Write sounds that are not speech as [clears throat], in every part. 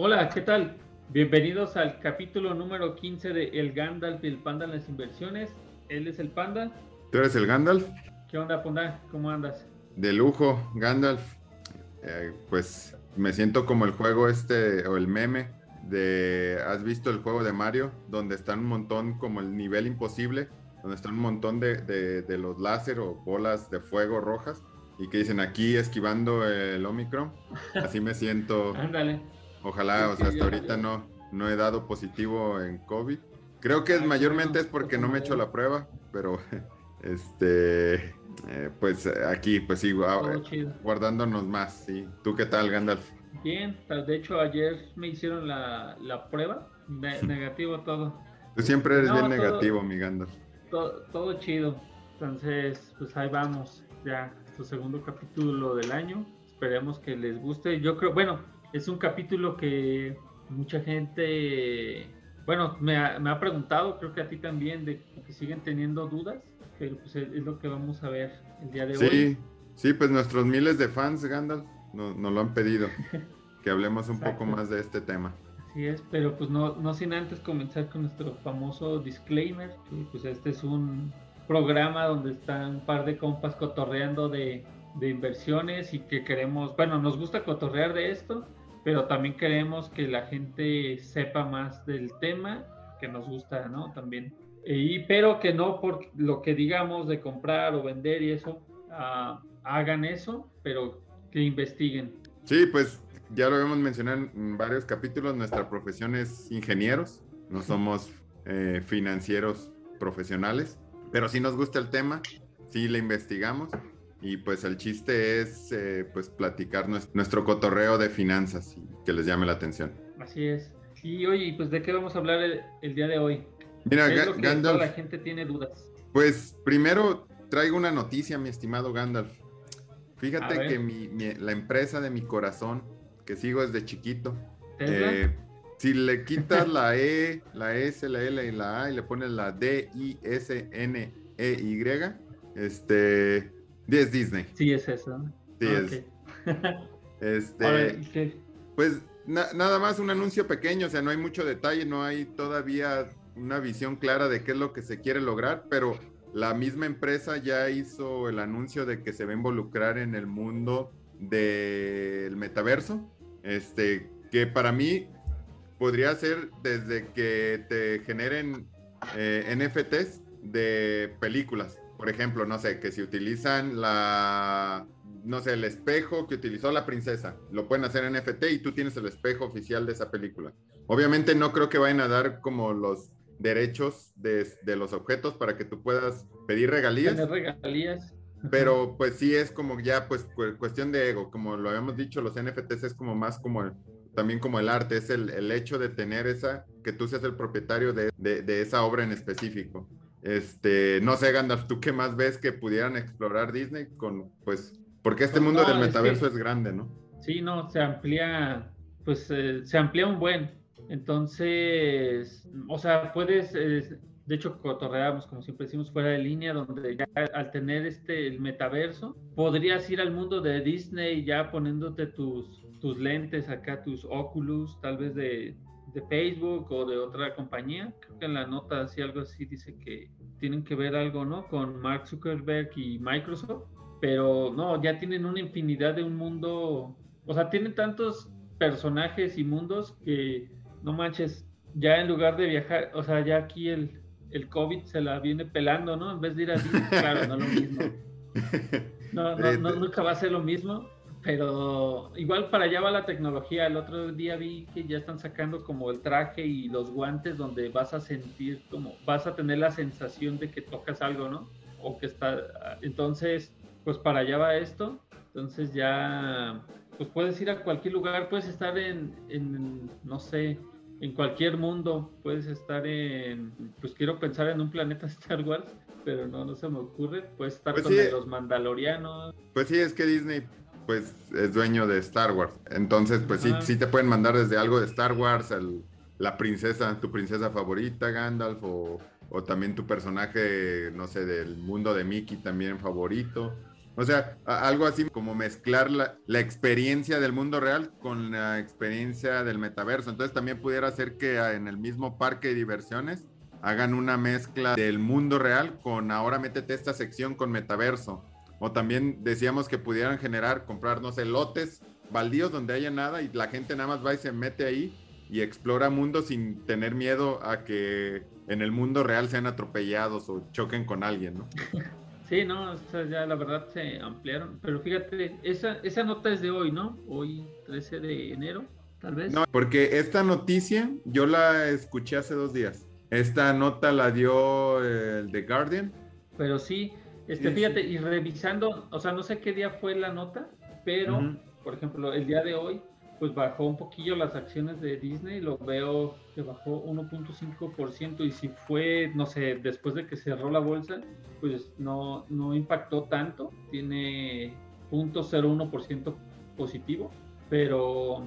Hola, ¿qué tal? Bienvenidos al capítulo número 15 de El Gandalf y el Panda en las inversiones. Él es el Panda. ¿Tú eres el Gandalf? ¿Qué onda, Panda? ¿Cómo andas? De lujo, Gandalf. Eh, pues me siento como el juego este o el meme de, ¿has visto el juego de Mario? Donde están un montón como el nivel imposible, donde están un montón de, de, de los láser o bolas de fuego rojas y que dicen aquí esquivando el Omicron. Así me siento. [laughs] Ándale. Ojalá, o sea, hasta ahorita no, no he dado positivo en COVID. Creo que es, mayormente es porque no me he hecho la prueba, pero [laughs] este, eh, pues aquí, pues sí, guardándonos más, sí. ¿Tú qué tal, Gandalf? Bien, de hecho ayer me hicieron la, la prueba, [laughs] negativo todo. Tú siempre eres bien negativo, mi Gandalf. Todo, todo chido, entonces pues ahí vamos, ya, tu segundo capítulo del año, esperemos que les guste. Yo creo, bueno, es un capítulo que mucha gente, bueno, me ha, me ha, preguntado, creo que a ti también, de que siguen teniendo dudas, pero pues es, lo que vamos a ver el día de sí, hoy. Sí, pues nuestros miles de fans, Gandalf, nos, nos lo han pedido, [laughs] que hablemos un poco más de este tema. Así es, pero pues no, no sin antes comenzar con nuestro famoso disclaimer, que pues este es un programa donde están un par de compas cotorreando de, de inversiones y que queremos, bueno, nos gusta cotorrear de esto, pero también queremos que la gente sepa más del tema, que nos gusta, ¿no? También. Y, pero que no por lo que digamos de comprar o vender y eso, uh, hagan eso, pero que investiguen. Sí, pues ya lo habíamos mencionado en varios capítulos, nuestra profesión es ingenieros, no somos eh, financieros profesionales, pero sí nos gusta el tema, sí le investigamos y pues el chiste es eh, pues platicar nuestro, cotorreo de finanzas y que les llame la atención. Así es. Y oye, pues de qué vamos a hablar el, día de hoy. Mira, es lo que Gandalf, toda la gente tiene dudas. Pues primero traigo una noticia, mi estimado Gandalf. Fíjate que mi, la empresa de mi corazón, que sigo desde chiquito, eh, si le quitas la E, la S, la L y la A y le pones la D, I, S, N, E, Y, este, es Disney. Sí, es eso. Sí, es. [laughs] Este, pues nada más un anuncio pequeño, o sea, no hay mucho detalle, no hay todavía una visión clara de qué es lo que se quiere lograr, pero la misma empresa ya hizo el anuncio de que se va a involucrar en el mundo del metaverso, este, que para mí podría ser desde que te generen eh, NFTs de películas por ejemplo, no sé, que si utilizan la, no sé, el espejo que utilizó la princesa, lo pueden hacer en NFT y tú tienes el espejo oficial de esa película. Obviamente no creo que vayan a dar como los derechos de, de los objetos para que tú puedas pedir regalías. Tener regalías. Pero pues sí es como ya pues cuestión de ego, como lo habíamos dicho, los NFTs es como más como también como el arte, es el, el, hecho de tener esa, que tú seas el propietario de, de, de esa obra en específico. Este, no sé, Gandalf, ¿tú qué más ves que pudieran explorar Disney con, pues, porque este mundo del metaverso es, grande, ¿no? Sí, no, se amplía, pues, eh, se amplía un buen. Entonces, o sea, puedes, eh, de hecho, cotorreamos, como siempre decimos, fuera de línea, donde ya al tener este, el metaverso, podrías ir al mundo de Disney ya poniéndote tus, tus lentes acá, tus Oculus, tal vez de, de Facebook o de otra compañía. Creo que en la nota así algo así dice que tienen que ver algo, ¿no? Con Mark Zuckerberg y Microsoft, pero no, ya tienen una infinidad de un mundo, o sea, tienen tantos personajes y mundos que no manches, ya en lugar de viajar, o sea, ya aquí el, el COVID se la viene pelando, ¿no? En vez de ir a Disney, claro, no lo mismo. [laughs] No, no, no, nunca va a ser lo mismo, pero igual para allá va la tecnología. El otro día vi que ya están sacando como el traje y los guantes donde vas a sentir como, vas a tener la sensación de que tocas algo, ¿no? O que está, entonces, pues para allá va esto. Entonces ya, pues puedes ir a cualquier lugar, puedes estar en, en no sé, en cualquier mundo, puedes estar en, pues quiero pensar en un planeta [laughs] Star Wars, pero no, no se me ocurre, puedes estar pues con los mandalorianos. Pues sí, es que Disney pues es dueño de Star Wars. Entonces, pues sí, sí te pueden mandar desde algo de Star Wars, la princesa, tu princesa favorita, Gandalf, o, también tu personaje, no sé, del mundo de Mickey también favorito, O sea, algo así como mezclar la, la, experiencia del mundo real con la experiencia del metaverso. Entonces también pudiera ser que en el mismo parque de diversiones hagan una mezcla del mundo real con ahora métete esta sección con metaverso. O también decíamos que pudieran generar, comprar, no sé, lotes baldíos donde haya nada y la gente nada más va y se mete ahí y explora mundo sin tener miedo a que en el mundo real sean atropellados o choquen con alguien, ¿no? Sí, no, ya la verdad se ampliaron, pero fíjate, esa, esa nota es de hoy, ¿no? Hoy 13 de enero, tal vez. No, porque esta noticia yo la escuché hace dos días. Esta nota la dio el The Guardian. Pero sí, este, fíjate, y revisando, o sea, no sé qué día fue la nota, pero, por ejemplo, el día de hoy, pues bajó un poquillo las acciones de Disney, lo veo que bajó 1.5% y si fue, no sé, después de que cerró la bolsa, pues no, no impactó tanto, tiene 0.01% positivo, pero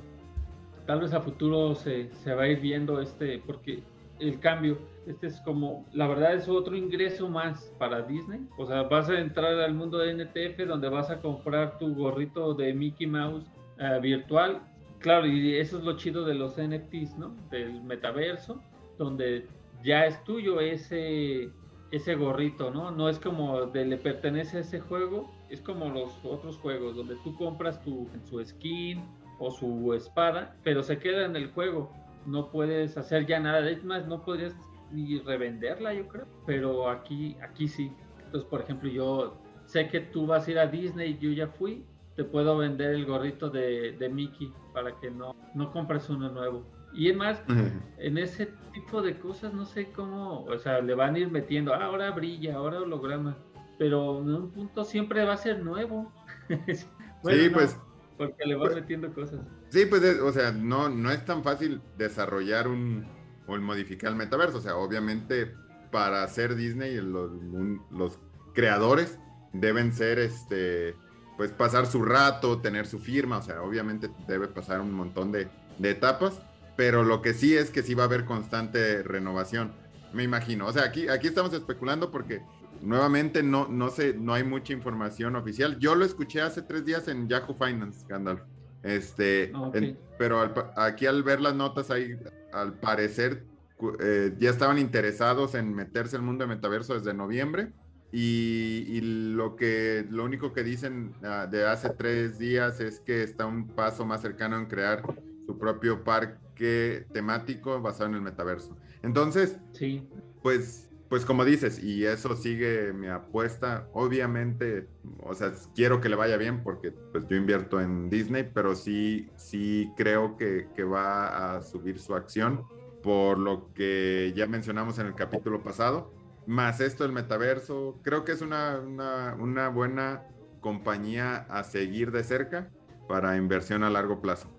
tal vez a futuro se, se va a ir viendo este, porque el cambio. Este es como, la verdad es otro ingreso más para Disney. O sea, vas a entrar al mundo de NTF donde vas a comprar tu gorrito de Mickey Mouse eh, virtual. Claro, y eso es lo chido de los NFTs, ¿no? Del metaverso, donde ya es tuyo ese, ese gorrito, ¿no? No es como de le pertenece a ese juego, es como los otros juegos, donde tú compras tu, su skin o su espada, pero se queda en el juego no puedes hacer ya nada. Es más, no podrías ni revenderla, yo creo. Pero aquí, aquí sí. Entonces, por ejemplo, yo sé que tú vas a ir a Disney, yo ya fui, te puedo vender el gorrito de, de Mickey para que no, no compres uno nuevo. Y es más, en ese tipo de cosas no sé cómo, o sea, le van a ir metiendo, ah, ahora brilla, ahora holograma, pero en un punto siempre va a ser nuevo. [laughs] sí, pues porque le vas pues, metiendo cosas. Sí, pues, o sea, no, no es tan fácil desarrollar un, o modificar el metaverso. O sea, obviamente, para hacer Disney, los, los creadores deben ser, este, pues, pasar su rato, tener su firma. O sea, obviamente debe pasar un montón de, de etapas. Pero lo que sí es que sí va a haber constante renovación, me imagino. O sea, aquí, aquí estamos especulando porque nuevamente no, no sé, no hay mucha información oficial. Yo lo escuché hace tres días en Yahoo Finance, Gandalf. Este, ah, pero aquí al ver las notas ahí, al parecer eh, ya estaban interesados en meterse al mundo de metaverso desde noviembre. Y, lo que lo único que dicen ah, de hace tres días es que está un paso más cercano en crear su propio parque temático basado en el metaverso. Entonces, sí. pues pues como dices, y eso sigue mi apuesta, obviamente, o sea, quiero que le vaya bien porque pues yo invierto en Disney, pero sí, sí creo que, que va a subir su acción por lo que ya mencionamos en el capítulo pasado, más esto del metaverso, creo que es una, una, buena compañía a seguir de cerca para inversión a largo plazo.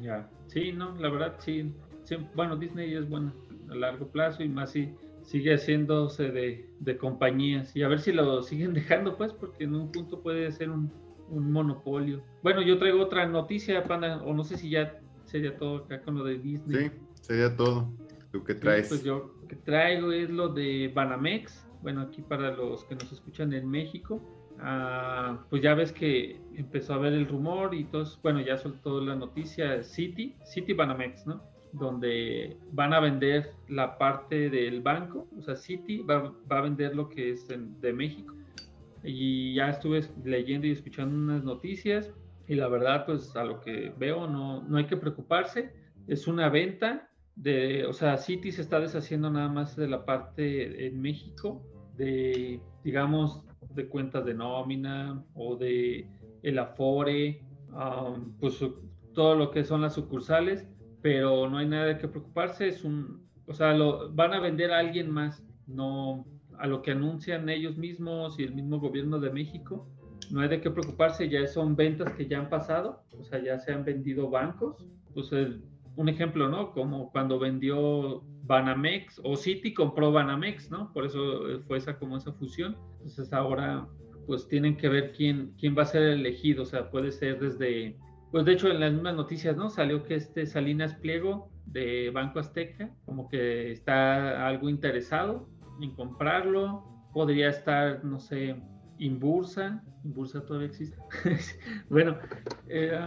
Ya, sí, no, la verdad sí, sí, bueno, Disney es buena a largo plazo y más si sigue haciéndose de, de, compañías y a ver si lo siguen [laughs] dejando, pues, porque en un punto puede ser un, un monopolio. Bueno, yo traigo otra noticia, Panda, o no sé si ya sería todo acá con lo de Disney. Sí, sería todo. ¿Tú qué traes? pues yo que traigo es lo de Banamex. Bueno, aquí para los que nos escuchan en México, ah, pues ya ves que empezó a ver el rumor y todo, bueno, ya soltó la noticia City, City Banamex, ¿no? Donde van a vender la parte del banco, o sea, City va, a vender lo que es de México. Y ya estuve leyendo y escuchando unas noticias y la verdad, pues a lo que veo no, no hay que preocuparse. Es una venta de, o sea, City se está deshaciendo nada más de la parte en México, de, digamos, de cuentas de nómina o de el Afore, um, pues todo lo que son las sucursales pero no hay nada de qué preocuparse, es un, o sea, lo van a vender a alguien más, no a lo que anuncian ellos mismos y el mismo gobierno de México, no hay de qué preocuparse, ya son ventas que ya han pasado, o sea, ya se han vendido bancos, pues un ejemplo, ¿no? Como cuando vendió Banamex o Citi compró Banamex, ¿no? Por eso fue esa como esa fusión. Entonces ahora pues tienen que ver quién, quién va a ser elegido, o sea, puede ser desde pues de hecho en las mismas noticias, ¿no? Salió que este Salinas Pliego de Banco Azteca como que está algo interesado en comprarlo. Podría estar, no sé, Inbursa, Inbursa todavía existe. [laughs] bueno, eh,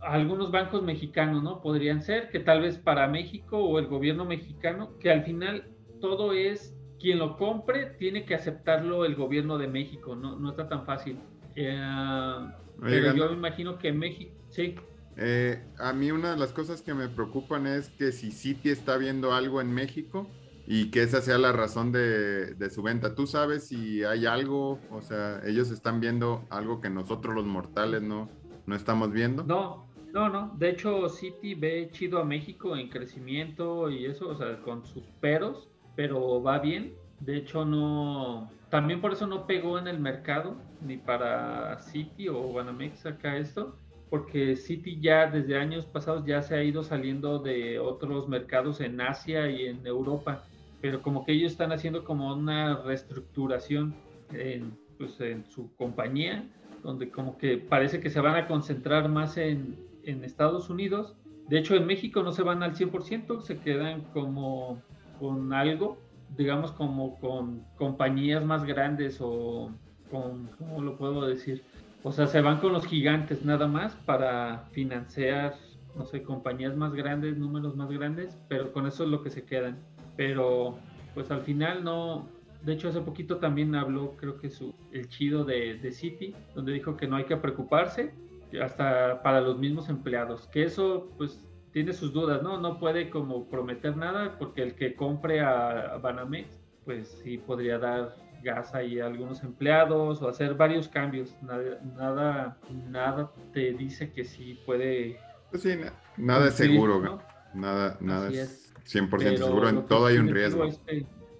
algunos bancos mexicanos, ¿no? Podrían ser que tal vez para México o el gobierno mexicano, que al final todo es quien lo compre tiene que aceptarlo el gobierno de México, no, no está tan fácil. Eh, pero yo me imagino que México, sí. Eh, a mí una de las cosas que me preocupan es que si Citi está viendo algo en México y que esa sea la razón de, de, su venta. ¿Tú sabes si hay algo? O sea, ellos están viendo algo que nosotros los mortales no, no estamos viendo. No, no, no. De hecho, Citi ve chido a México en crecimiento y eso, o sea, con sus peros, pero va bien. De hecho, no. También por eso no pegó en el mercado, ni para Citi o Banamex acá esto, porque Citi ya desde años pasados ya se ha ido saliendo de otros mercados en Asia y en Europa, pero como que ellos están haciendo como una reestructuración en, pues, en su compañía, donde como que parece que se van a concentrar más en, en Estados Unidos. De hecho, en México no se van al 100%, se quedan como con algo, digamos como con compañías más grandes o con, ¿cómo lo puedo decir? O sea, se van con los gigantes nada más para financiar, no sé, compañías más grandes, números más grandes, pero con eso es lo que se quedan. Pero pues al final no, de hecho hace poquito también habló, creo que su, el chido de, de City, donde dijo que no hay que preocuparse, hasta para los mismos empleados, que eso pues tiene sus dudas, ¿no? No puede como prometer nada porque el que compre a, Banamex pues sí podría dar gas ahí a algunos empleados o hacer varios cambios. Nada, nada, nada te dice que sí puede. Pues sí, nada es seguro, nada, nada es, 100% seguro, en todo hay un riesgo.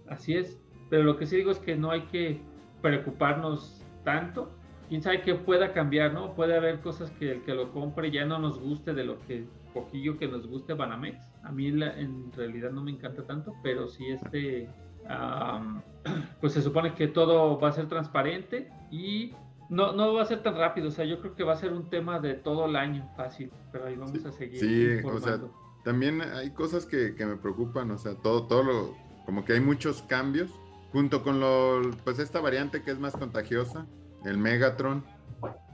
así es, pero lo que sí digo es que no hay que preocuparnos tanto quién sabe qué pueda cambiar, ¿no? Puede haber cosas que el que lo compre ya no nos guste de lo que poquillo que nos guste Banamex. A mí en realidad no me encanta tanto, pero sí este, [clears throat] pues se supone que todo va a ser transparente y no, no va a ser tan rápido. O sea, yo creo que va a ser un tema de todo el año fácil, pero ahí vamos a seguir. Sí, o sea, también hay cosas que, que me preocupan, o sea, todo, todo lo, como que hay muchos cambios junto con lo, pues esta variante que es más contagiosa, el Megatron,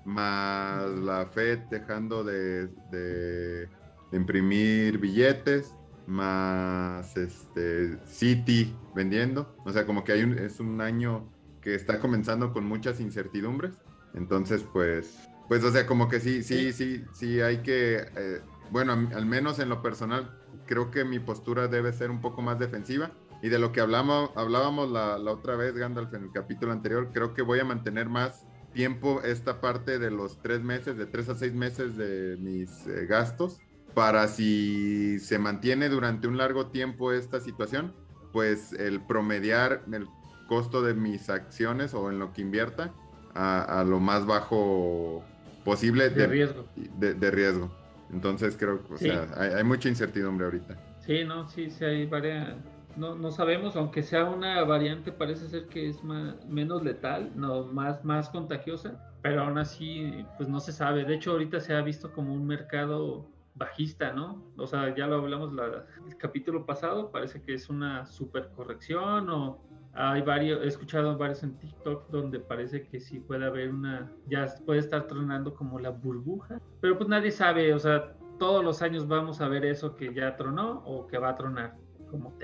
más la Fed dejando de, imprimir billetes, más este City vendiendo. O sea, como que hay un, es un año que está comenzando con muchas incertidumbres. Entonces, pues, pues, o sea, como que sí, sí, sí, sí hay que, eh, bueno, al menos en lo personal, creo que mi postura debe ser un poco más defensiva y de lo que hablamos, hablábamos la, otra vez, Gandalf, en el capítulo anterior, creo que voy a mantener más tiempo esta parte de los tres meses, de tres a seis meses de mis eh, gastos, para si se mantiene durante un largo tiempo esta situación, pues el promediar el costo de mis acciones o en lo que invierta a, lo más bajo posible de, riesgo. De, riesgo. Entonces creo que o sea, hay, hay mucha incertidumbre ahorita. Sí, no, sí, sí hay varias no, no sabemos, aunque sea una variante, parece ser que es menos letal, no, más, más contagiosa, pero aún así, pues no se sabe. De hecho, ahorita se ha visto como un mercado bajista, ¿no? O sea, ya lo hablamos la, el capítulo pasado, parece que es una super corrección o hay varios, he escuchado varios en TikTok donde parece que sí puede haber una, ya puede estar tronando como la burbuja, pero pues nadie sabe, o sea, todos los años vamos a ver eso que ya tronó o que va a tronar como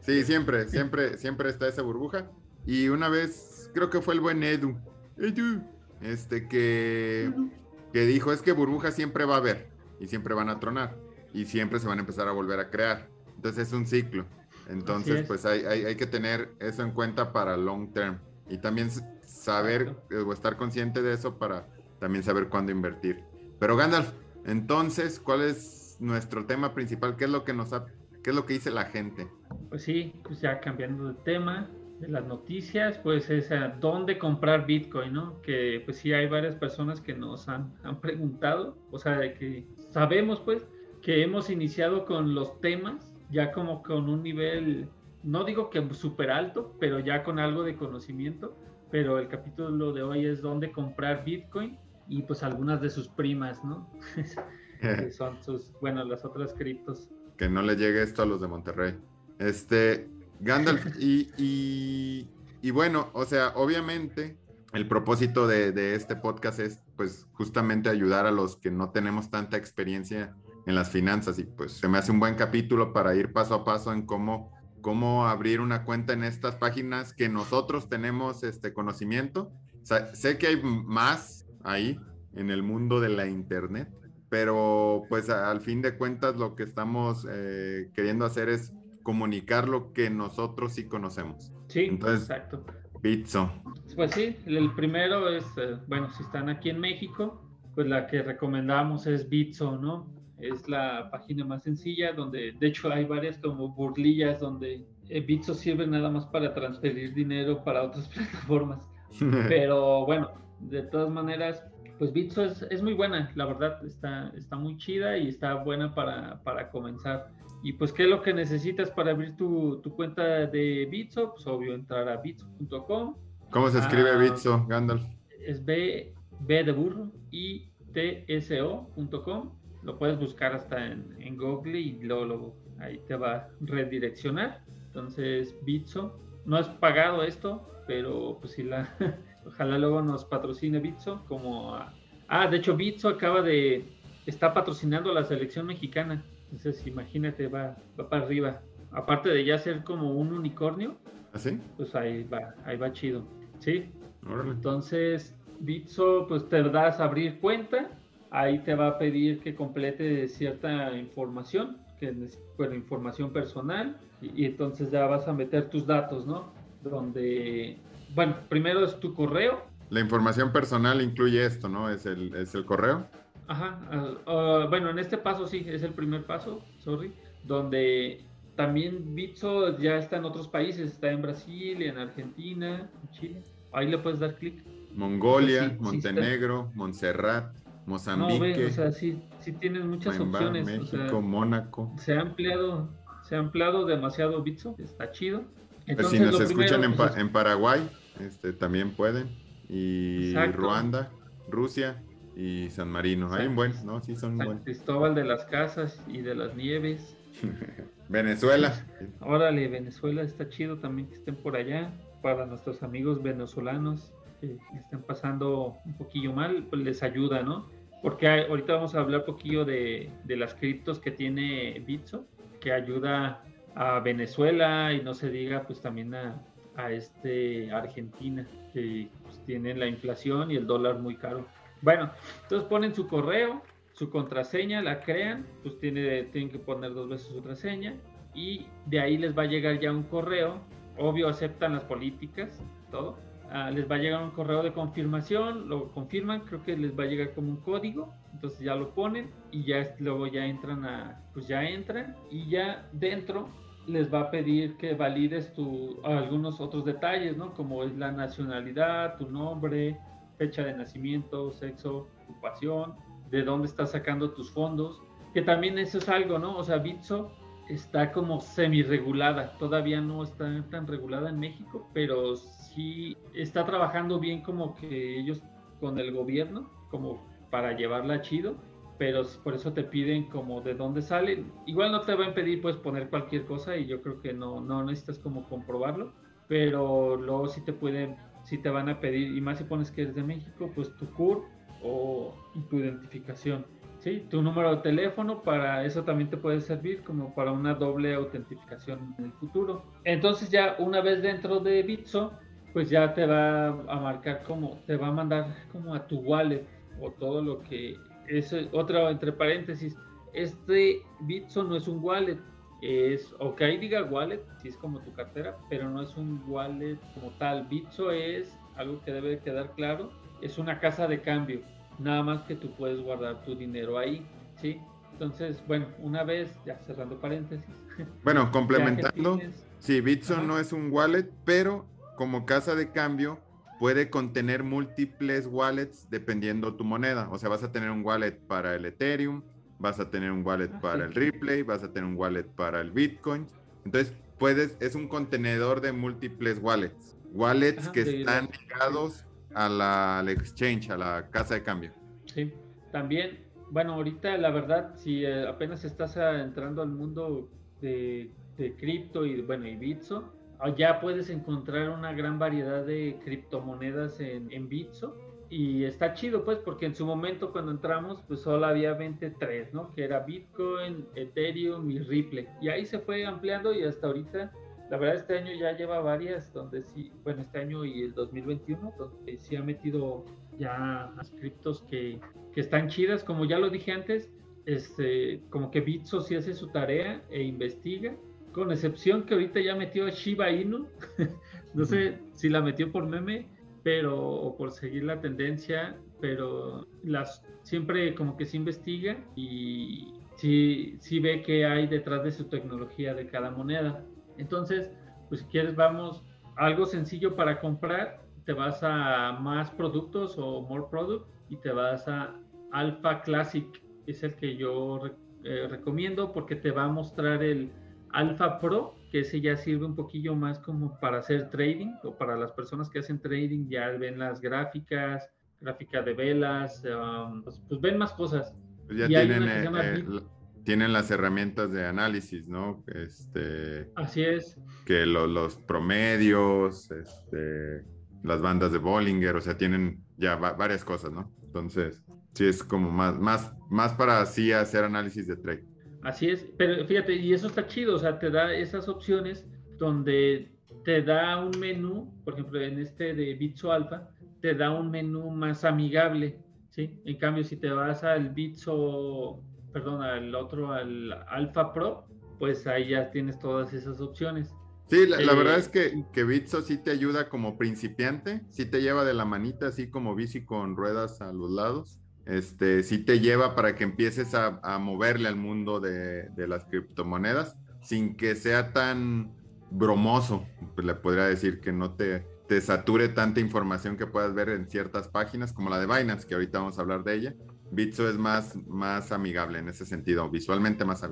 sí, siempre, siempre, siempre está esa burbuja. Y una vez, creo que fue el buen Edu, Edu, este que, que dijo es que burbuja siempre va a haber y siempre van a tronar y siempre se van a empezar a volver a crear. Entonces es un ciclo. Entonces, pues hay, hay, hay, que tener eso en cuenta para long term y también saber o estar consciente de eso para también saber cuándo invertir. Pero Gandalf, entonces, ¿cuál es nuestro tema principal? ¿Qué es lo que nos ha ¿Qué es lo que dice la gente? Pues sí, pues ya cambiando de tema, de las noticias, pues es a dónde comprar Bitcoin, ¿no? Que pues sí hay varias personas que nos han, han preguntado, o sea, que sabemos pues que hemos iniciado con los temas ya como con un nivel, no digo que súper alto, pero ya con algo de conocimiento, pero el capítulo de hoy es dónde comprar Bitcoin y pues algunas de sus primas, ¿no? [laughs] que son sus, bueno, las otras criptos que no le llegue esto a los de Monterrey. Este, Gandalf, y, y, bueno, o sea, obviamente el propósito de, este podcast es pues justamente ayudar a los que no tenemos tanta experiencia en las finanzas y pues se me hace un buen capítulo para ir paso a paso en cómo, cómo abrir una cuenta en estas páginas que nosotros tenemos este conocimiento. sé que hay más ahí en el mundo de la internet, pero pues al fin de cuentas lo que estamos eh, queriendo hacer es comunicar lo que nosotros sí conocemos. Sí, exacto. Bitso. Pues sí, el primero es, eh, bueno, si están aquí en México, pues la que recomendamos es Bitso, ¿no? Es la página más sencilla donde, de hecho, hay varias como burlillas donde eh, Bitso sirve nada más para transferir dinero para otras [laughs] plataformas. [laughs] Pero bueno, de todas maneras, pues Bitso es, es, muy buena, la verdad, está, está muy chida y está buena para, para comenzar. Y pues, ¿qué es lo que necesitas para abrir tu, tu cuenta de Bitso? Pues obvio, entrar a bitso.com. ¿Cómo se escribe ah, Bitso, Gandalf? Es B, B de burro, I, T, S, O.com. Lo puedes buscar hasta en, en Google y luego, ahí te va a redireccionar. Entonces, Bitso. No es pagado esto, pero pues si la... [laughs] ojalá luego nos patrocine Bitso como... ah, de hecho, Bitso acaba de... Está patrocinando a la selección mexicana. Entonces, imagínate, va, va para arriba. Aparte de ya ser como un unicornio, ¿Así? ¿Ah, pues ahí va, ahí va chido. ¿Sí? Entonces, Bitso, pues te das a abrir cuenta. Ahí te va a pedir que complete cierta información, que es bueno, información personal. Y, entonces ya vas a meter tus datos, ¿no? Donde, bueno, primero es tu correo. La información personal incluye esto, ¿no? Es el, es el correo. Ajá, ah, ah, bueno, en este paso sí, es el primer paso, sorry, donde también Bitso ya está en otros países, está en Brasil, en Argentina, en Chile. Ahí le puedes dar clic. Mongolia, Montenegro, Montserrat, Mozambique. No, o sea, sí, sí tienes muchas opciones. México, Mónaco. Se ha ampliado, se ha ampliado demasiado Bitso, está chido. Entonces, si nos escuchan en, pues, en, Paraguay, este, también pueden. Y Ruanda, Rusia, y San Marino. Hay un buen, ¿no? Sí, son San Cristóbal de las Casas y de las Nieves. [laughs] Venezuela. Órale, Venezuela está chido también que estén por allá. Para nuestros amigos venezolanos que estén pasando un poquillo mal, pues les ayuda, ¿no? Porque ahorita vamos a hablar un poquillo de, de las criptos que tiene Bitso, que ayuda a Venezuela y no se diga pues también a, a este Argentina, que pues, tienen la inflación y el dólar muy caro. Bueno, entonces ponen su correo, su contraseña, la crean, pues tiene, tienen que poner dos veces su contraseña y de ahí les va a llegar ya un correo. Obvio, aceptan las políticas, todo. Ah, les va a llegar un correo de confirmación, lo confirman, creo que les va a llegar como un código, entonces ya lo ponen y ya luego ya entran a, pues ya entran y ya dentro les va a pedir que valides tu, algunos otros detalles, ¿no? Como es la nacionalidad, tu nombre, fecha de nacimiento, sexo, ocupación, de dónde estás sacando tus fondos, que también eso es algo, ¿no? O sea, Bitso está como semi-regulada, todavía no está tan regulada en México, pero sí está trabajando bien como que ellos con el gobierno, como para llevarla chido, pero por eso te piden como de dónde sale. Igual no te va a impedir pues poner cualquier cosa y yo creo que no, no necesitas como comprobarlo, pero luego sí te pueden si te van a pedir, y más si pones que eres de México, pues tu CUR o tu identificación. ¿sí? Tu número de teléfono, para eso también te puede servir como para una doble autentificación en el futuro. Entonces ya una vez dentro de Bitso, pues ya te va a marcar como, te va a mandar como a tu wallet o todo lo que es otra entre paréntesis. Este Bitso no es un wallet, es, ok, diga wallet, si es como tu cartera, pero no es un wallet como tal. Bitso es algo que debe quedar claro, es una casa de cambio, nada más que tú puedes guardar tu dinero ahí, ¿sí? Entonces, bueno, una vez, ya cerrando paréntesis. [laughs] Bueno, complementando, sí, Bitso no es un wallet, pero como casa de cambio puede contener múltiples wallets dependiendo tu moneda. O sea, vas a tener un wallet para el Ethereum, vas a tener un wallet ah, para el Replay, vas a tener un wallet para el Bitcoin. Entonces, puedes, es un contenedor de múltiples wallets. Wallets que están ligados a la, al exchange, a la casa de cambio. Sí, también, bueno, ahorita la verdad, si eh, apenas estás entrando al mundo de, de cripto y bueno, y Bitso, ya puedes encontrar una gran variedad de criptomonedas en, en Bitso y está chido pues porque en su momento cuando entramos pues solo había 23, ¿no? Que era Bitcoin, Ethereum y Ripple. Y ahí se fue ampliando y hasta ahorita, la verdad este año ya lleva varias donde sí, bueno este año y el 2021, donde sí ha metido ya criptos que, que están chidas, como ya lo dije antes, este, como que Bitso sí hace su tarea e investiga, con excepción que ahorita ya metió a Shiba Inu, [laughs] no sé si la metió por meme, pero o por seguir la tendencia, pero las siempre como que se investiga y sí, sí ve qué hay detrás de su tecnología de cada moneda. Entonces, pues si quieres vamos algo sencillo para comprar, te vas a más productos o more product y te vas a Alpha Classic, es el que yo eh, recomiendo porque te va a mostrar el Alpha Pro que ese ya sirve un poquillo más como para hacer trading o para las personas que hacen trading ya ven las gráficas, gráfica de velas, um, pues, pues, ven más cosas. Pues ya tienen, eh, eh, tienen las herramientas de análisis, ¿no? Este, Así es. Que los promedios, este, las bandas de Bollinger, o sea, tienen ya varias cosas, ¿no? Entonces, sí es como más, más, más para así hacer análisis de trade. Así es, pero fíjate, y eso está chido, o sea, te da esas opciones donde te da un menú, por ejemplo, en este de Bitso Alpha, te da un menú más amigable, ¿sí? En cambio, si te vas al Bitso, perdón, al otro, al Alpha Pro, pues ahí ya tienes todas esas opciones. Sí, la, verdad eh, es que, que Bitso sí te ayuda como principiante, sí te lleva de la manita, así como bici con ruedas a los lados este, sí te lleva para que empieces a, moverle al mundo de, las criptomonedas sin que sea tan bromoso, pues le podría decir que no te, te sature tanta información que puedas ver en ciertas páginas como la de Binance, que ahorita vamos a hablar de ella. Bitso es más, más amigable en ese sentido, visualmente más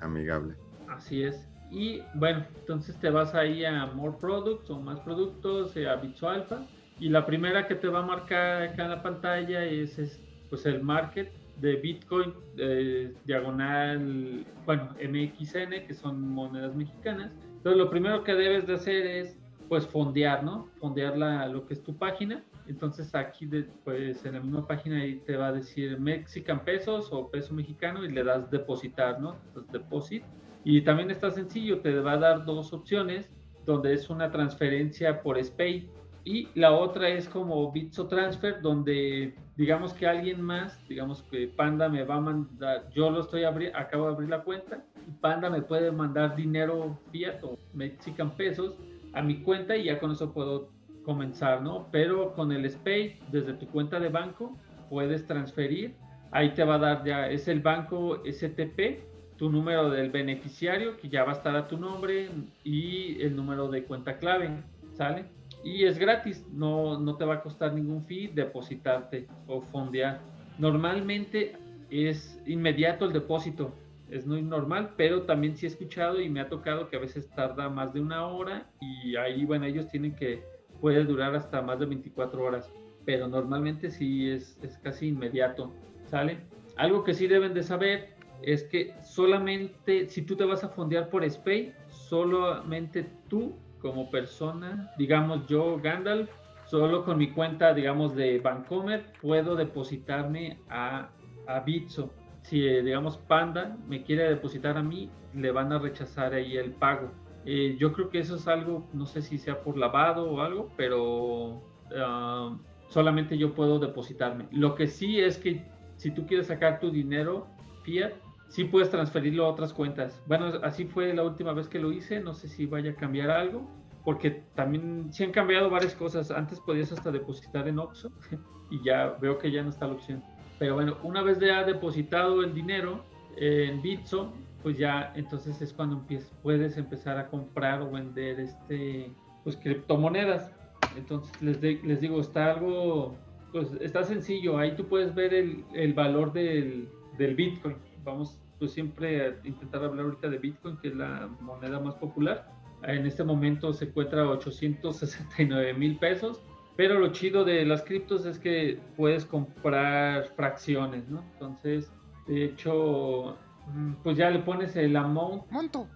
amigable. Así es. Y bueno, entonces te vas ahí a More Products o más productos, eh, a Bitso Alpha. Y la primera que te va a marcar acá en la pantalla es este pues el market de Bitcoin eh, diagonal, bueno, MXN, que son monedas mexicanas. Entonces lo primero que debes de hacer es pues fondear, ¿no? Fondear la, lo que es tu página. Entonces aquí pues en la misma página ahí te va a decir Mexican pesos o peso mexicano y le das depositar, ¿no? Entonces deposit. Y también está sencillo, te va a dar dos opciones donde es una transferencia por SPAY y la otra es como Bitso Transfer, donde digamos que alguien más, digamos que Panda me va a mandar, yo lo estoy abriendo, acabo de abrir la cuenta, y Panda me puede mandar dinero fiat o mexican pesos a mi cuenta y ya con eso puedo comenzar, ¿no? Pero con el SPAY, desde tu cuenta de banco, puedes transferir, ahí te va a dar ya, es el banco STP, tu número del beneficiario, que ya va a estar a tu nombre, y el número de cuenta clave, ¿sale? Y es gratis, no, no te va a costar ningún fee depositarte o fondear. Normalmente es inmediato el depósito, es muy normal, pero también sí he escuchado y me ha tocado que a veces tarda más de una hora y ahí, bueno, ellos tienen que, puede durar hasta más de 24 horas, pero normalmente sí es, es casi inmediato, ¿sale? Algo que sí deben de saber es que solamente si tú te vas a fondear por SPAY, solamente tú como persona, digamos yo, Gandalf, solo con mi cuenta, digamos, de Bancomer, puedo depositarme a, a Bitso. Si, eh, digamos, Panda me quiere depositar a mí, le van a rechazar ahí el pago. Eh, yo creo que eso es algo, no sé si sea por lavado o algo, pero ah, solamente yo puedo depositarme. Lo que sí es que si tú quieres sacar tu dinero fiat, sí puedes transferirlo a otras cuentas. Bueno, así fue la última vez que lo hice, no sé si vaya a cambiar algo, porque también sí han cambiado varias cosas. Antes podías hasta depositar en Oxxo [laughs] y ya veo que ya no está la opción. Pero bueno, una vez ya depositado el dinero en Bitso, pues ya entonces es cuando empiezas, puedes empezar a comprar o vender este pues criptomonedas. Entonces les, les digo, está algo, pues está sencillo. Ahí tú puedes ver el, el valor del, del Bitcoin vamos pues siempre a intentar hablar ahorita de Bitcoin, que es la moneda más popular. En este momento se encuentra 869 mil pesos, pero lo chido de las criptos es que puedes comprar fracciones, ¿no? Entonces, de hecho, mm, pues ya le pones el amount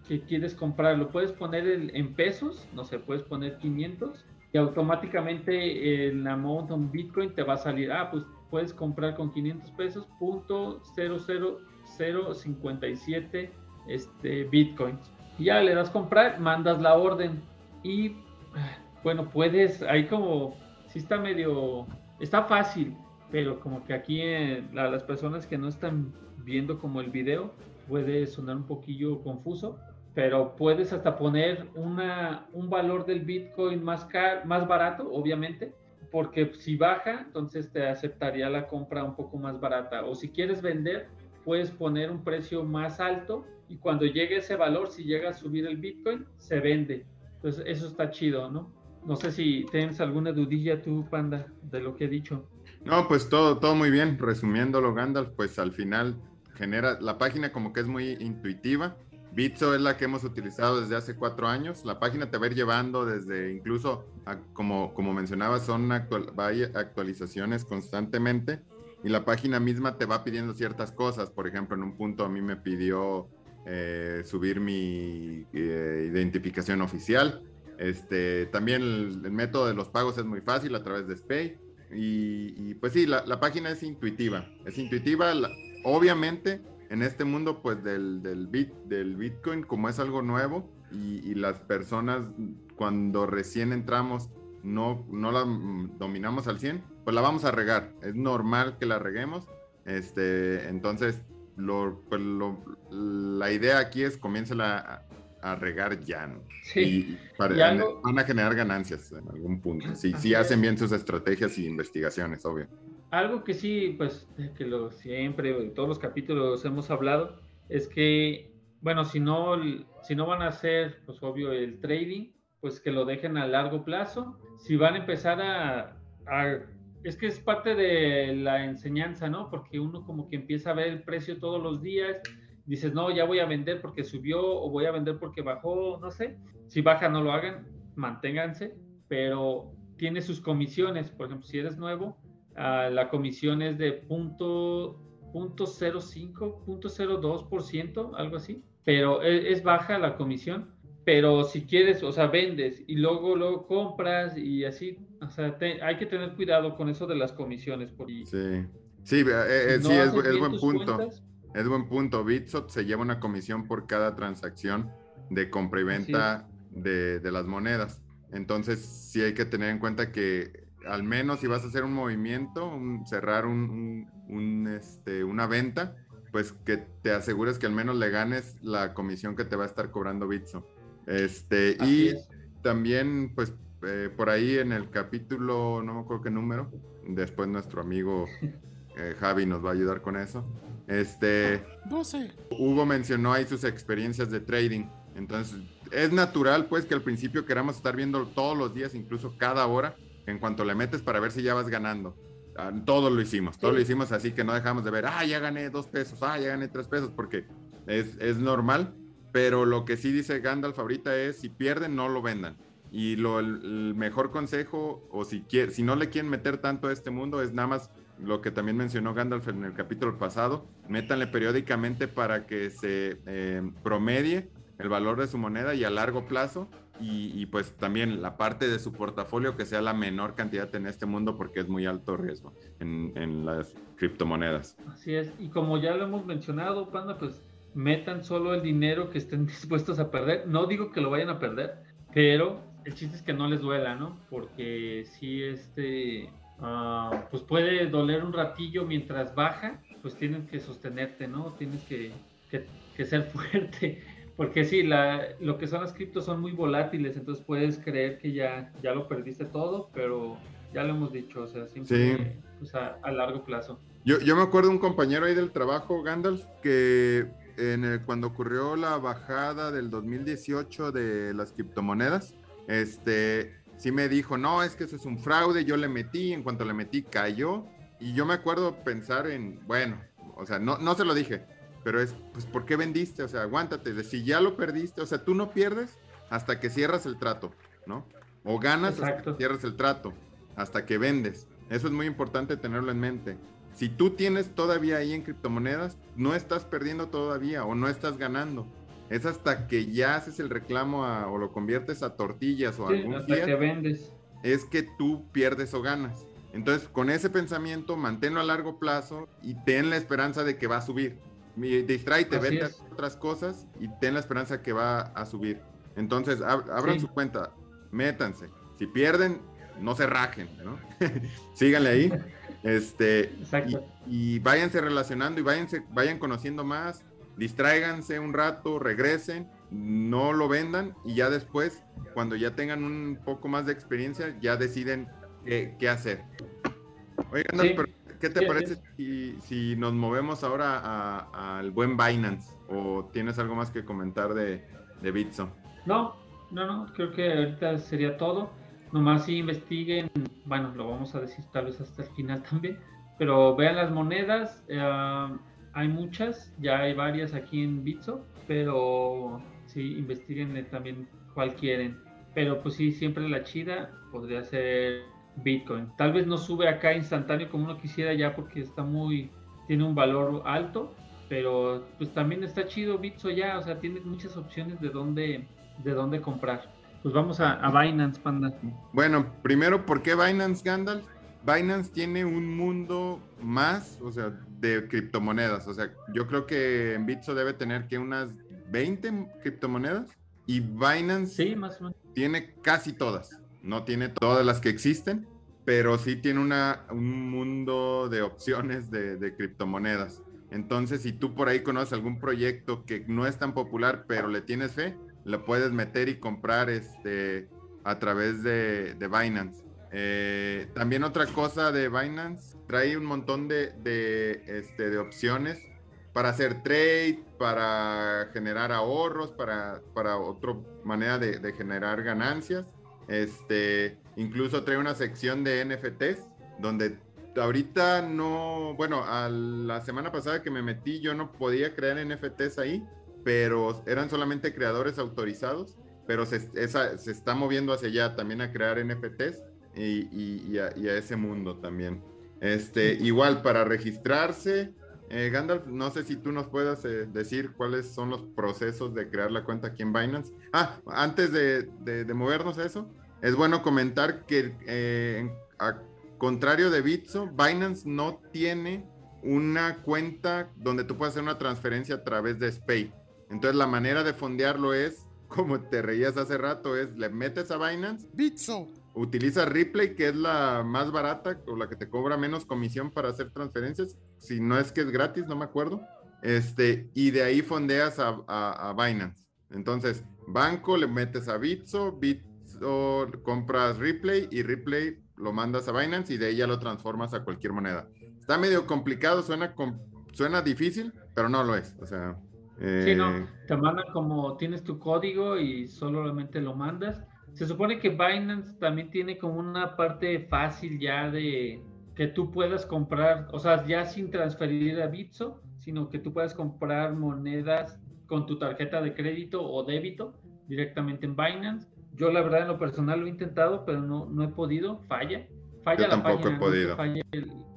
que quieres comprar. Lo puedes poner en pesos, no sé, puedes poner 500 y automáticamente el amount en Bitcoin te va a salir, ah, pues puedes comprar con 500 pesos, punto 00057 este, Bitcoins. Ya le das comprar, mandas la orden y bueno, puedes, ahí como, si está medio, está fácil, pero como que aquí eh, las personas que no están viendo como el video puede sonar un poquillo confuso, pero puedes hasta poner una, un valor del Bitcoin más, más barato, obviamente, porque si baja, entonces te aceptaría la compra un poco más barata. O si quieres vender, puedes poner un precio más alto y cuando llegue ese valor, si llega a subir el Bitcoin, se vende. Entonces eso está chido, ¿no? No sé si tienes alguna dudilla tú, Panda, de lo que he dicho. No, pues todo, todo muy bien. Resumiéndolo, Gandalf, pues al final genera, la página como que es muy intuitiva. Bitso es la que hemos utilizado desde hace cuatro años. La página te va a ir llevando desde incluso, como, como mencionaba, son actual, actualizaciones constantemente y la página misma te va pidiendo ciertas cosas. Por ejemplo, en un punto a mí me pidió eh, subir mi eh, identificación oficial. Este, también el, método de los pagos es muy fácil a través de SPAY. Y, pues sí, la, página es intuitiva. Es intuitiva, obviamente, en este mundo pues del, del, bit, del Bitcoin, como es algo nuevo y, las personas cuando recién entramos no, no la dominamos al 100, pues la vamos a regar. Es normal que la reguemos. Este, entonces, lo, pues la idea aquí es comienza a, a regar ya, ¿no? Sí. Y van a generar ganancias en algún punto. Si, si hacen bien sus estrategias y investigaciones, obvio. Algo que sí, pues, que lo siempre, en todos los capítulos hemos hablado, es que, bueno, si no, si no van a hacer, pues, obvio, el trading, pues que lo dejen a largo plazo. Si van a empezar a, a es que es parte de la enseñanza, ¿no? Porque uno como que empieza a ver el precio todos los días dices, no, ya voy a vender porque subió o voy a vender porque bajó, no sé. Si baja, no lo hagan, manténganse, pero tiene sus comisiones. Por ejemplo, si eres nuevo, uh, la comisión es de punto, punto 0.5, punto 0.2%, algo así. Pero es, es, baja la comisión. Pero si quieres, o sea, vendes y luego lo compras y así, o sea, hay que tener cuidado con eso de las comisiones. Porque sí, sí, eh, eh, sí es, es buen punto. Es buen punto. Bitsot se lleva una comisión por cada transacción de compra y venta de, las monedas. Entonces, sí hay que tener en cuenta que al menos si vas a hacer un movimiento, cerrar un, este, una venta, pues que te asegures que al menos le ganes la comisión que te va a estar cobrando Bitso. Este, y también, pues, eh, por ahí en el capítulo, no me acuerdo qué número, después nuestro amigo eh, Javi nos va a ayudar con eso. Este. 12. Hugo mencionó ahí sus experiencias de trading. Entonces, es natural, pues, que al principio queramos estar viendo todos los días, incluso cada hora, en cuanto le metes para ver si ya vas ganando. Ah, todo lo hicimos, todo lo hicimos así que no dejamos de ver, ah, ya gané dos pesos, ah, ya gané tres pesos, porque es, es normal. Pero lo que sí dice Gandalf ahorita es: si pierden, no lo vendan. Y lo, el, mejor consejo, o si, quiere, si no le quieren meter tanto a este mundo, es nada más lo que también mencionó Gandalf en el capítulo pasado, métanle periódicamente para que se eh, promedie el valor de su moneda y a largo plazo y, pues también la parte de su portafolio que sea la menor cantidad en este mundo porque es muy alto riesgo en, las criptomonedas. Así es, y como ya lo hemos mencionado, Panda, pues metan solo el dinero que estén [laughs] dispuestos a perder. No digo que lo vayan a perder, pero el chiste es que no les duela, ¿no? Porque si este Ah, pues puede doler un ratillo mientras baja, pues tienes que sostenerte, ¿no? Tienes que, ser [laughs] fuerte, porque sí, la, lo que son las criptos son muy volátiles, entonces puedes creer que ya, ya lo perdiste todo, pero ya lo hemos dicho, o sea, siempre pues, a, largo plazo. Yo, yo me acuerdo de un compañero ahí del trabajo, Gandalf, que en cuando ocurrió la bajada del 2018 de las criptomonedas, este, sí me dijo, no, es que eso es un fraude, yo le metí, en cuanto le metí cayó, y yo me acuerdo pensar en, bueno, o sea, no, no se lo dije, pero es, pues, ¿por qué vendiste? O sea, aguántate, de si ya lo perdiste, o sea, tú no pierdes hasta que cierras el trato, ¿no? O ganas hasta que cierras el trato, hasta que vendes. Eso es muy importante tenerlo en mente. Si tú tienes todavía ahí en criptomonedas, no estás perdiendo todavía o no estás ganando. Es hasta que ya haces el reclamo o lo conviertes a tortillas o a algún hasta que vendes. Es que tú pierdes o ganas. Entonces, con ese pensamiento, manténlo a largo plazo y ten la esperanza de que va a subir. Distráete, vete a otras cosas y ten la esperanza que va a subir. Entonces, abran su cuenta, métanse. Si pierden, no se rajen, ¿no? [laughs] Síganle ahí. Este, y, váyanse relacionando y váyanse, vayan conociendo más, distráiganse un rato, regresen, no lo vendan y ya después, cuando ya tengan un poco más de experiencia, ya deciden qué, hacer. Oigan, ¿qué te parece si, nos movemos ahora al buen Binance? ¿O tienes algo más que comentar de, de Bitso? No, no, no, creo que ahorita sería todo. Nomás si investiguen, bueno, lo vamos a decir tal vez hasta el final [laughs] también, pero vean las monedas, eh, hay muchas, ya hay varias aquí en Bitso, pero sí, investiguen también cuál quieren. Pero pues sí, siempre la chida podría ser Bitcoin. Tal vez no sube acá instantáneo como uno quisiera ya porque está muy, tiene un valor alto, pero pues también está chido Bitso ya, o sea, tiene muchas opciones de dónde, de dónde comprar. Pues vamos a, Binance, Panda. Bueno, primero, ¿por qué Binance, Gandalf? Binance tiene un mundo más, o sea, de criptomonedas. O sea, yo creo que en Bitso debe tener que unas 20 criptomonedas y Binance sí, más o menos. tiene casi todas no tiene todas las que existen, pero sí tiene una, un mundo de opciones de, criptomonedas. Entonces, si tú por ahí conoces algún proyecto que no es tan popular, pero le tienes fe, lo puedes meter y comprar este, a través de, Binance. Eh, también otra cosa de Binance, trae un montón de, de, este, de opciones para hacer trade, para generar ahorros, para, para otra manera de, de generar ganancias. Este, incluso trae una sección de NFTs donde ahorita no, bueno, a la semana pasada que me metí yo no podía crear NFTs ahí, pero eran solamente creadores autorizados, pero se, se está moviendo hacia allá también a crear NFTs y, a, ese mundo también. Este, igual para registrarse, eh, Gandalf, no sé si tú nos puedas eh, decir cuáles son los procesos de crear la cuenta aquí en Binance. Ah, antes de, movernos a eso, es bueno comentar que eh, a contrario de Bitso, Binance no tiene una cuenta donde tú puedas hacer una transferencia a través de SPAY. Entonces la manera de fondearlo es, como te reías hace rato, es le metes a Binance. Bitso utiliza Ripley, que es la más barata o la que te cobra menos comisión para hacer transferencias. Si no es que es gratis, no me acuerdo. Este, y de ahí fondeas a, Binance. Entonces, banco le metes a Bitso, Bitso compras Ripley y Ripley lo mandas a Binance y de ahí ya lo transformas a cualquier moneda. Está medio complicado, suena, suena difícil, pero no lo es. O sea. Sí, no, eh, te mandan como tienes tu código y solamente lo mandas se supone que Binance también tiene como una parte fácil ya de que tú puedas comprar, o sea, ya sin transferir a Bitso, sino que tú puedas comprar monedas con tu tarjeta de crédito o débito directamente en Binance. Yo la verdad en lo personal lo he intentado, pero no, no he podido, falla. Falla la tampoco he podido. falla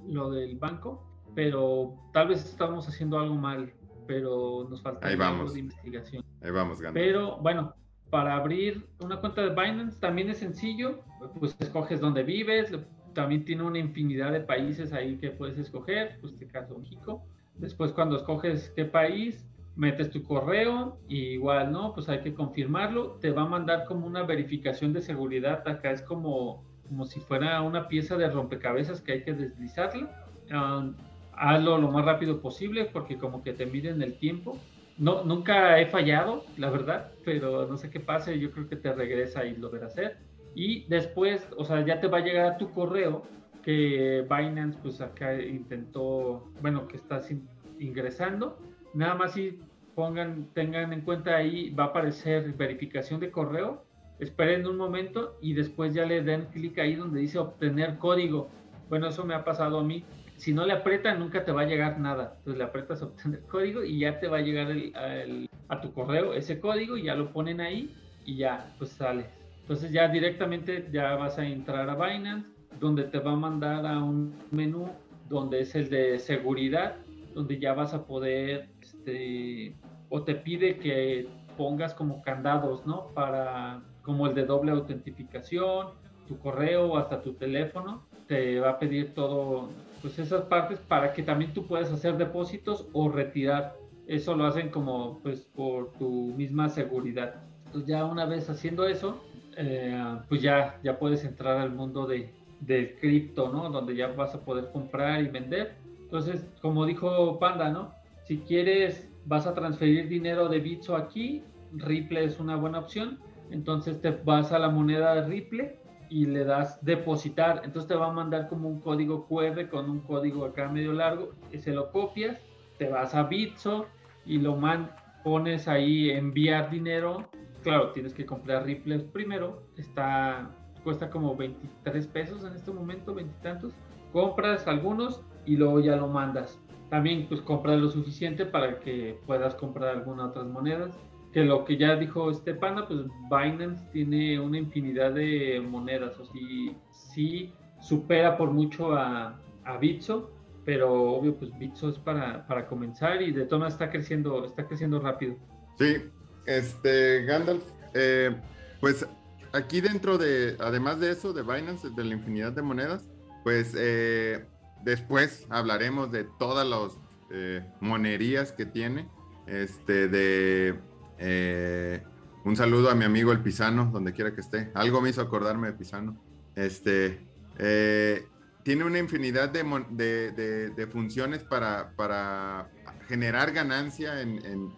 lo del banco, pero tal vez estamos haciendo algo mal, pero nos falta algo de investigación. Ahí vamos, ganando. Pero bueno, para abrir una cuenta de Binance también es sencillo, pues escoges dónde vives, también tiene una infinidad de países ahí que puedes escoger, pues en este caso México. Después cuando escoges qué país, metes tu correo y igual, ¿no? Pues hay que confirmarlo, te va a mandar como una verificación de seguridad, acá es como, como si fuera una pieza de rompecabezas que hay que deslizarla. Um, hazlo lo más rápido posible porque como que te miden el tiempo no, nunca he fallado, la verdad, pero no sé qué pase, yo creo que te regresa y lo verás hacer. Y después, o sea, ya te va a llegar a tu correo que Binance, pues acá intentó, bueno, que estás ingresando. Nada más si pongan, tengan en cuenta ahí, va a aparecer verificación de correo. Esperen un momento y después ya le den clic ahí donde dice obtener código. Bueno, eso me ha pasado a mí si no le aprietas, nunca te va a llegar nada. Entonces le aprietas a obtener [laughs] código y ya te va a llegar a tu correo ese código y ya lo ponen ahí y ya, pues sale. Entonces ya directamente ya vas a entrar a Binance, donde te va a mandar a un menú donde es el de seguridad, donde ya vas a poder, este, o te pide que pongas como candados, ¿no? Para, como el de doble autentificación, tu correo o hasta tu teléfono, te va a pedir todo, pues esas partes para que también tú puedas hacer depósitos o retirar. Eso lo hacen como, pues, por tu misma seguridad. Entonces ya una vez haciendo eso, eh, pues ya, ya puedes entrar al mundo de, del cripto, ¿no? Donde ya vas a poder comprar y vender. Entonces, como dijo Panda, ¿no? Si quieres, vas a transferir dinero de Bitso aquí, Ripple es una buena opción. Entonces te vas a la moneda de Ripple y le das depositar. Entonces te va a mandar como un código QR con un código acá medio largo y se lo copias, te vas a Bitso y lo man pones ahí enviar dinero. Claro, tienes que comprar Ripple primero. Está cuesta como 23 pesos en este momento, veintitantos. Compras algunos y luego ya lo mandas. También pues compras lo suficiente para que puedas comprar algunas otras monedas. Que lo que ya dijo Estepana, pues Binance tiene una infinidad de monedas, o sí, sí supera por mucho a, a Bitso, pero obvio pues Bitso es para, para comenzar y de todas está creciendo, está creciendo rápido. Sí, este Gandalf, eh, pues aquí dentro de, además de eso, de Binance, de la infinidad de monedas, pues eh, después hablaremos de todas las eh, monerías que tiene. Este, de eh, un saludo a mi amigo el Pisano, donde quiera que esté. Algo me hizo acordarme de Pisano. Este, tiene una infinidad de, funciones para, para, generar ganancia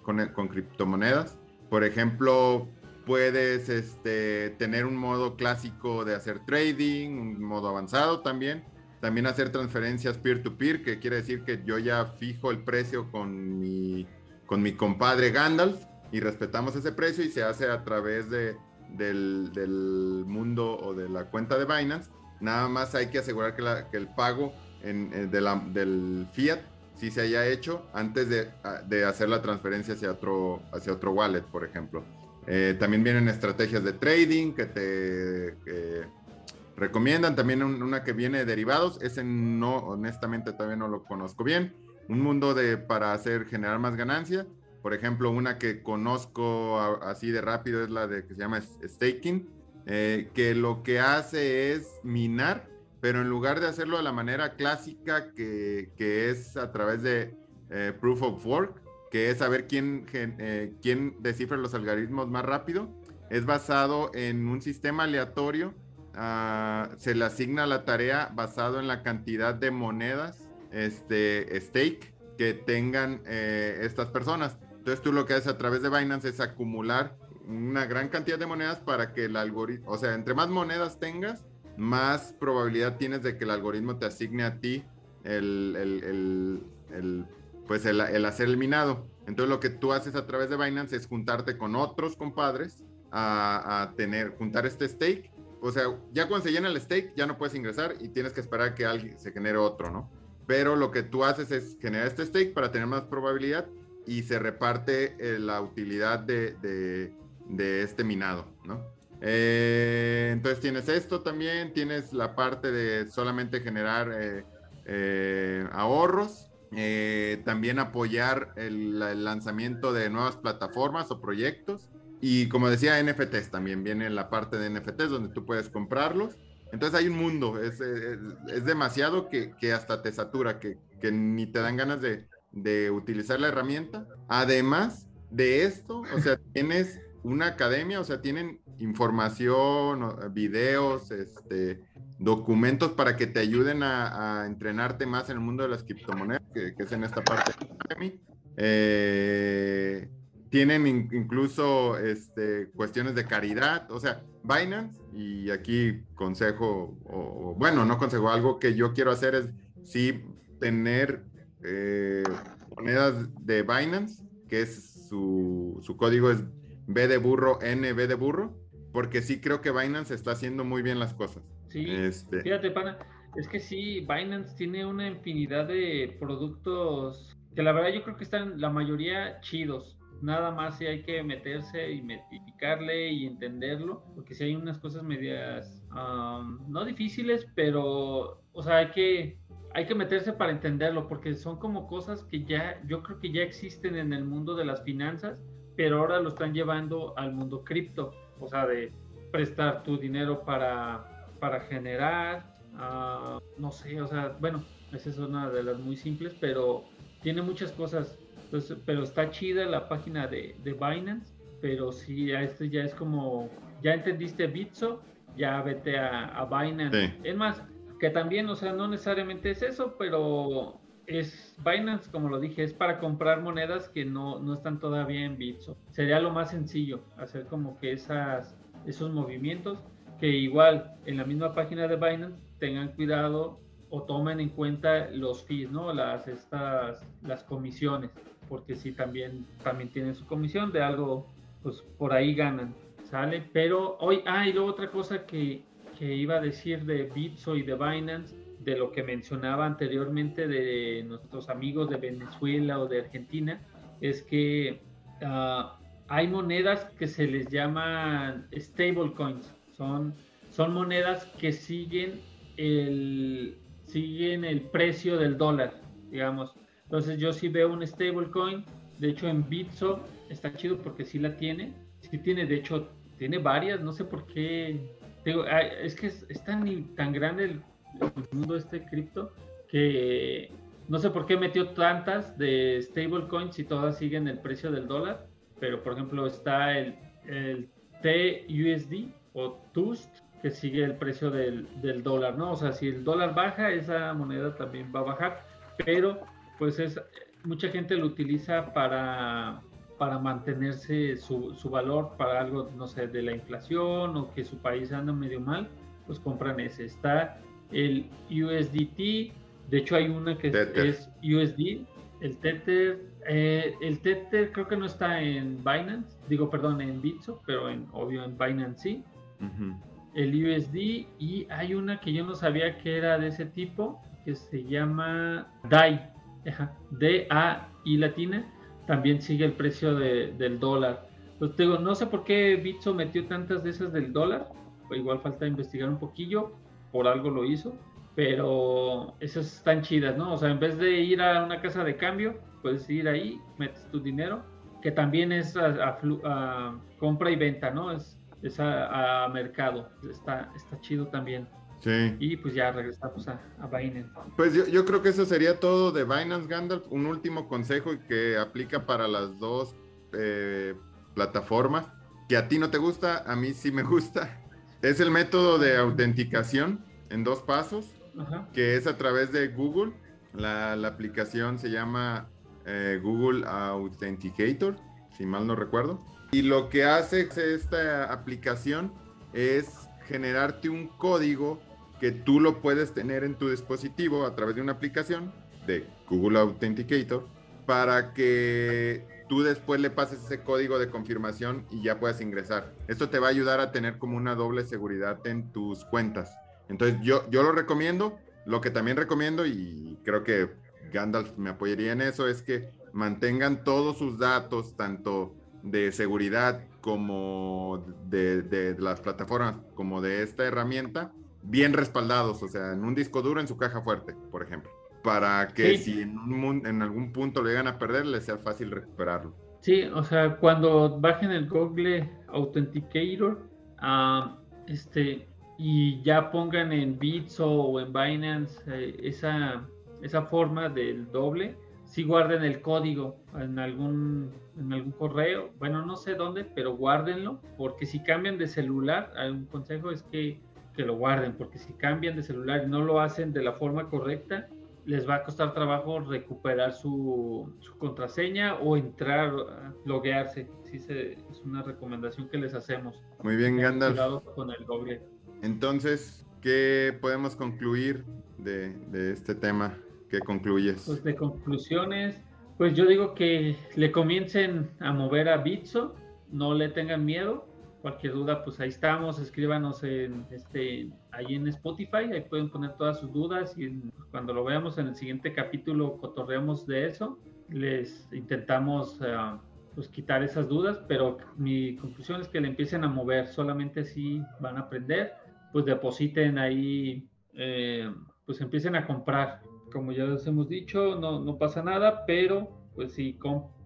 con, con criptomonedas. Por ejemplo, puedes este, tener un modo clásico de hacer trading, un modo avanzado también. También hacer transferencias peer-to-peer, que quiere decir que yo ya fijo el precio con mi, con mi compadre Gandalf y respetamos ese precio y se hace a través de, del, del, mundo o de la cuenta de Binance. Nada más hay que asegurar que, la, que el pago en, eh, de la, del fiat sí se haya hecho antes de, de, hacer la transferencia hacia otro, hacia otro wallet, por ejemplo. Eh, también vienen estrategias de trading que te recomiendan. También una que viene de derivados. Ese no, honestamente, todavía no lo conozco bien. Un mundo de para hacer generar más ganancia. Por ejemplo, una que conozco así de rápido es la de que se llama staking, eh, que lo que hace es minar, pero en lugar de hacerlo de la manera clásica que, que es a través de eh, proof of work, que es saber quién, eh, quién descifra los algoritmos más rápido. Es basado en un sistema aleatorio. Ah, se le asigna la tarea basado en la cantidad de monedas, este, stake, que tengan estas personas. Entonces tú lo que haces a través de Binance es acumular una gran cantidad de monedas para que el algoritmo, o sea, entre más monedas tengas, más probabilidad tienes de que el algoritmo te asigne a ti el, el, el pues el, hacer el minado. Entonces lo que tú haces a través de Binance es juntarte con otros compadres a, tener, juntar este stake. O sea, ya cuando se llena el stake ya no puedes ingresar y tienes que esperar que alguien se genere otro, ¿no? Pero lo que tú haces es generar este stake para tener más probabilidad y se reparte eh, la utilidad de, de, este minado, ¿no? Eh, entonces tienes esto también, tienes la parte de solamente generar eh, ahorros también apoyar el, lanzamiento de nuevas plataformas o proyectos. Y como decía, NFTs también viene la parte de NFTs donde tú puedes comprarlos. Entonces hay un mundo, es, es, demasiado que, que, hasta te satura, que, que ni te dan ganas de, de, utilizar la herramienta. Además de esto, o sea, [laughs] tienes una academia, o sea, tienen información, videos, este, documentos para que te ayuden a, entrenarte más en el mundo de las criptomonedas, que, es en esta parte de eh, tienen incluso este, cuestiones de caridad, o sea, Binance, y aquí consejo, o, bueno, no consejo, algo que yo quiero hacer es sí tener eh, monedas de Binance, que es su, su código es B de burro, N, B de burro, porque sí creo que Binance está haciendo muy bien las cosas. Sí, este... fíjate, pana, es que sí, Binance tiene una infinidad de productos que la verdad yo creo que están la mayoría chidos. Nada más si hay que meterse y metificarle y entenderlo, porque si hay unas cosas medias, no difíciles, pero, o sea, hay que, hay que meterse para entenderlo, porque son como cosas que ya, yo creo que ya existen en el mundo de las finanzas, pero ahora lo están llevando al mundo cripto, o sea, de prestar tu dinero para, para generar, uh, no sé, o sea, bueno, esa es una de las muy simples, pero tiene muchas cosas, entonces, pero está chida la página de, de Binance, pero sí, este ya es como, ya entendiste Bitso, ya vete a, a Binance. Es más, que también, o sea, no necesariamente es eso, pero es Binance, como lo dije, es para comprar monedas que no, no están todavía en Bitso. Sería lo más sencillo, hacer como que esas, esos movimientos, que igual en la misma página de Binance tengan cuidado o tomen en cuenta los fees, ¿no? Las, estas, las comisiones, porque sí también, también tienen su comisión de algo, pues por ahí ganan, ¿sale? Pero hoy, ah, y luego otra cosa que, que iba a decir de Bitso y de Binance, de lo que mencionaba anteriormente de nuestros amigos de Venezuela o de Argentina, es que ah, hay monedas que se les llaman stablecoins, son, son monedas que siguen el, siguen el precio del dólar, digamos. Entonces yo sí veo un stablecoin, de hecho en Bitso está chido porque sí la tiene, sí tiene, de hecho tiene varias, no sé por qué es que es, tan, tan grande el, mundo este cripto que no sé por qué metió tantas de stablecoins y todas siguen el precio del dólar, pero por ejemplo está el, el TUSD o TUST que sigue el precio del, del, dólar, ¿no? O sea, si el dólar baja, esa moneda también va a bajar, pero pues es mucha gente lo utiliza para para mantenerse su, su, valor para algo, no sé, de la inflación o que su país anda medio mal, pues compran ese. Está el USDT, de hecho hay una que es USD, el Tether, eh, el Tether creo que no está en Binance, digo, perdón, en Bitso, pero en, obvio en Binance sí. El USD y hay una que yo no sabía que era de ese tipo, que se llama DAI, D-A-I latina, también sigue el precio del dólar. Pues digo, no sé por qué Bitso metió tantas de esas del dólar, igual falta investigar un poquillo, por algo lo hizo, pero esas están chidas, ¿no? O sea, en vez de ir a una casa de cambio, puedes ir ahí, metes tu dinero, que también es a, compra y venta, ¿no? Es, es a, mercado, está, está chido también. Sí. Y pues ya regresamos a, Binance. Pues yo, creo que eso sería todo de Binance Gandalf. Un último consejo que aplica para las dos eh, plataformas, que a ti no te gusta, a mí sí me gusta. [laughs] Es el método de autenticación en dos pasos, que es a través de Google. La, aplicación se llama eh, Google Authenticator, si mal no recuerdo. Y lo que hace esta aplicación es generarte un código que tú lo puedes tener en tu dispositivo a través de una aplicación de Google Authenticator para que tú después le pases ese código de confirmación y ya puedas ingresar. Esto te va a ayudar a tener como una doble seguridad en tus cuentas. Entonces yo, yo lo recomiendo. Lo que también recomiendo, y creo que Gandalf me apoyaría en eso, es que mantengan todos sus datos, tanto de seguridad como de, de las plataformas, como de esta herramienta, bien respaldados, o sea, en un disco duro en su caja fuerte, por ejemplo, para que si en, en, algún punto lo llegan a perder, les sea fácil recuperarlo. Sí, o sea, cuando bajen el Google Authenticator, uh, este, y ya pongan en Bitso o en Binance eh, esa, esa forma del doble, si guarden el código en algún, en algún correo, bueno, no sé dónde, pero guárdenlo, porque si cambian de celular, un consejo es que que lo guarden, porque si cambian de celular y no lo hacen de la forma correcta, les va a costar trabajo recuperar su, contraseña o entrar, loguearse. Sí, es una recomendación que les hacemos. Muy bien, Gandalf. con el doble. Entonces, ¿qué podemos concluir de, de este tema? ¿Qué concluyes? Pues de conclusiones, pues yo digo que le comiencen a mover a Bitso, no le tengan miedo, Cualquier duda, pues ahí estamos, escríbanos en este, ahí en Spotify, ahí pueden poner todas sus dudas y cuando lo veamos en el siguiente capítulo cotorreamos de eso, les intentamos eh, pues quitar esas dudas, pero mi conclusión es que le empiecen a mover, solamente así van a aprender, pues depositen ahí, eh, pues empiecen a comprar, como ya les hemos dicho, no, no pasa nada, pero pues si,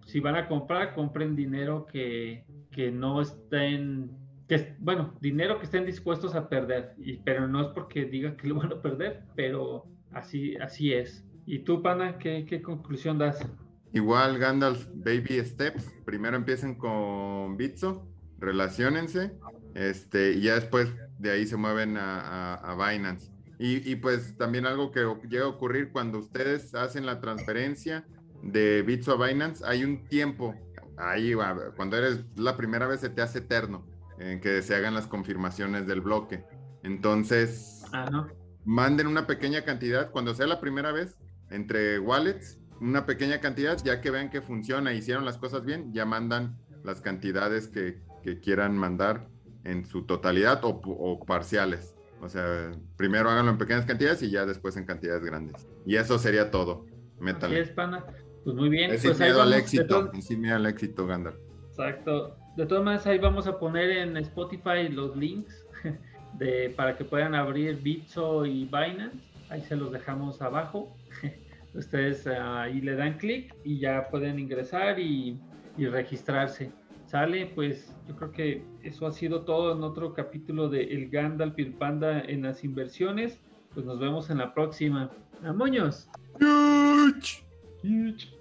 si van a comprar, compren dinero que, que no estén, que, bueno, dinero que estén dispuestos a perder, y, pero no es porque digan que lo van a perder, pero así, así es. ¿Y tú, Pana, qué, qué conclusión das? Igual Gandalf Baby Steps, primero empiecen con Bitso, relacionense, este, y ya después de ahí se mueven a, a, Binance. Y, y, pues también algo que llega a ocurrir cuando ustedes hacen la transferencia de Bitso a Binance, hay un tiempo, ahí cuando eres la primera vez se te hace eterno en que se hagan las confirmaciones del bloque. Entonces, ah, manden una pequeña cantidad, cuando sea la primera vez, entre wallets, una pequeña cantidad, ya que vean que funciona, hicieron las cosas bien, ya mandan las cantidades que, que quieran mandar en su totalidad o, parciales. O sea, primero háganlo en pequeñas cantidades y ya después en cantidades grandes. Y eso sería todo. Métale. pana. Pues muy bien. Es pues miedo al éxito. Es miedo al éxito, Gandalf. Exacto. De todas maneras, ahí vamos a poner en Spotify los links [laughs] de, para que puedan abrir Bitso y Binance. Ahí se los dejamos abajo. [laughs] Ustedes ahí le dan clic y ya pueden ingresar y, y registrarse sale, pues yo creo que eso ha sido todo en otro capítulo de El Gandalf y el Panda en las inversiones. Pues nos vemos en la próxima. ¡Amoños! Huge. Huge.